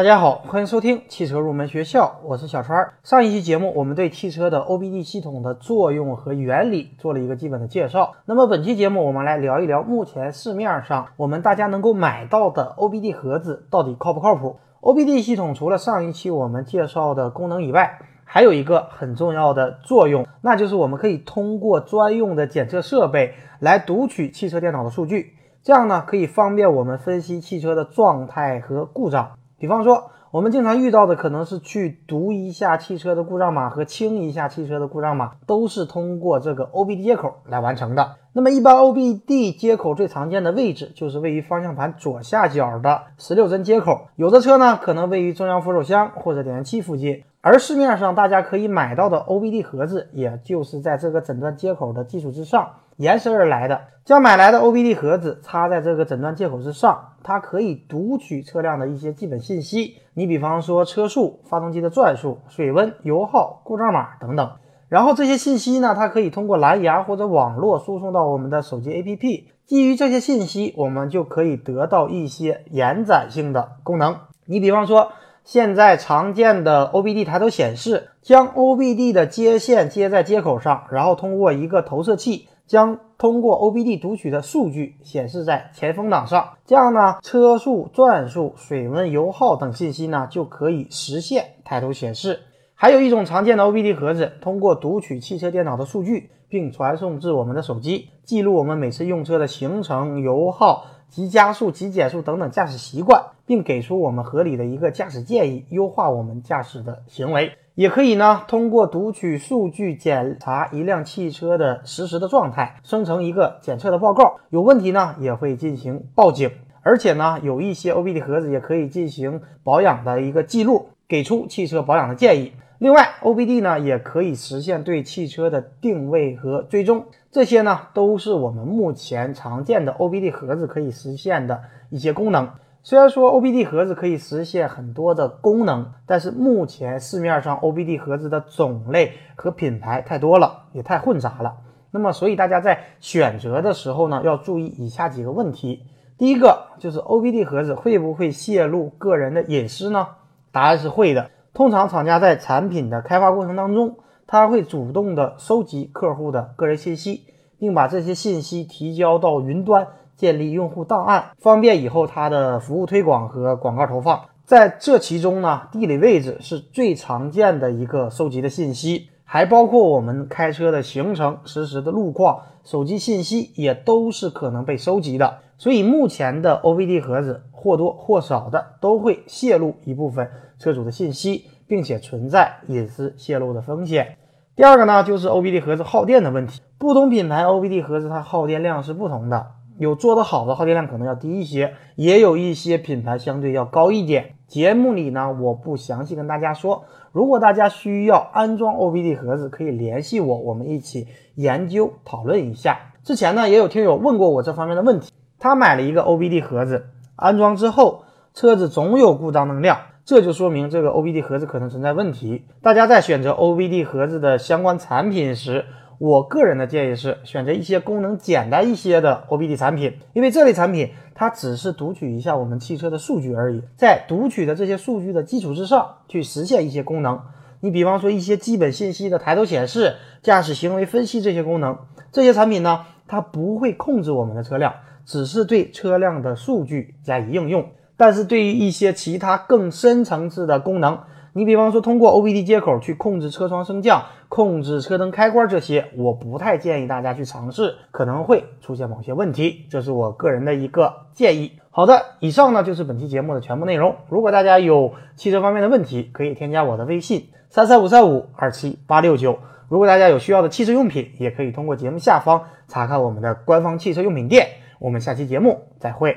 大家好，欢迎收听汽车入门学校，我是小川。上一期节目，我们对汽车的 OBD 系统的作用和原理做了一个基本的介绍。那么本期节目，我们来聊一聊目前市面上我们大家能够买到的 OBD 盒子到底靠不靠谱？OBD 系统除了上一期我们介绍的功能以外，还有一个很重要的作用，那就是我们可以通过专用的检测设备来读取汽车电脑的数据，这样呢可以方便我们分析汽车的状态和故障。比方说，我们经常遇到的可能是去读一下汽车的故障码和清一下汽车的故障码，都是通过这个 OBD 接口来完成的。那么，一般 OBD 接口最常见的位置就是位于方向盘左下角的十六针接口，有的车呢可能位于中央扶手箱或者点烟器附近。而市面上大家可以买到的 OBD 盒子，也就是在这个诊断接口的基础之上延伸而来的。将买来的 OBD 盒子插在这个诊断接口之上，它可以读取车辆的一些基本信息，你比方说车速、发动机的转速、水温、油耗、故障码等等。然后这些信息呢，它可以通过蓝牙或者网络输送到我们的手机 APP。基于这些信息，我们就可以得到一些延展性的功能。你比方说。现在常见的 OBD 抬头显示，将 OBD 的接线接在接口上，然后通过一个投射器，将通过 OBD 读取的数据显示在前风挡上。这样呢，车速、转速、水温、油耗等信息呢就可以实现抬头显示。还有一种常见的 OBD 盒子，通过读取汽车电脑的数据，并传送至我们的手机，记录我们每次用车的行程、油耗。急加速、急减速等等驾驶习惯，并给出我们合理的一个驾驶建议，优化我们驾驶的行为。也可以呢，通过读取数据检查一辆汽车的实时的状态，生成一个检测的报告。有问题呢，也会进行报警。而且呢，有一些 OBD 盒子也可以进行保养的一个记录，给出汽车保养的建议。另外，OBD 呢也可以实现对汽车的定位和追踪，这些呢都是我们目前常见的 OBD 盒子可以实现的一些功能。虽然说 OBD 盒子可以实现很多的功能，但是目前市面上 OBD 盒子的种类和品牌太多了，也太混杂了。那么，所以大家在选择的时候呢，要注意以下几个问题。第一个就是 OBD 盒子会不会泄露个人的隐私呢？答案是会的。通常厂家在产品的开发过程当中，他会主动的收集客户的个人信息，并把这些信息提交到云端，建立用户档案，方便以后他的服务推广和广告投放。在这其中呢，地理位置是最常见的一个收集的信息，还包括我们开车的行程、实时的路况、手机信息也都是可能被收集的。所以目前的 OBD 盒子或多或少的都会泄露一部分车主的信息，并且存在隐私泄露的风险。第二个呢，就是 OBD 盒子耗电的问题。不同品牌 OBD 盒子它耗电量是不同的，有做得好的耗电量可能要低一些，也有一些品牌相对要高一点。节目里呢，我不详细跟大家说。如果大家需要安装 OBD 盒子，可以联系我，我们一起研究讨论一下。之前呢，也有听友问过我这方面的问题。他买了一个 OBD 盒子，安装之后，车子总有故障能量，这就说明这个 OBD 盒子可能存在问题。大家在选择 OBD 盒子的相关产品时，我个人的建议是选择一些功能简单一些的 OBD 产品，因为这类产品它只是读取一下我们汽车的数据而已，在读取的这些数据的基础之上去实现一些功能。你比方说一些基本信息的抬头显示、驾驶行为分析这些功能，这些产品呢，它不会控制我们的车辆。只是对车辆的数据加以应用，但是对于一些其他更深层次的功能，你比方说通过 OBD 接口去控制车窗升降、控制车灯开关这些，我不太建议大家去尝试，可能会出现某些问题，这是我个人的一个建议。好的，以上呢就是本期节目的全部内容。如果大家有汽车方面的问题，可以添加我的微信三三五三五二七八六九。如果大家有需要的汽车用品，也可以通过节目下方查看我们的官方汽车用品店。我们下期节目再会。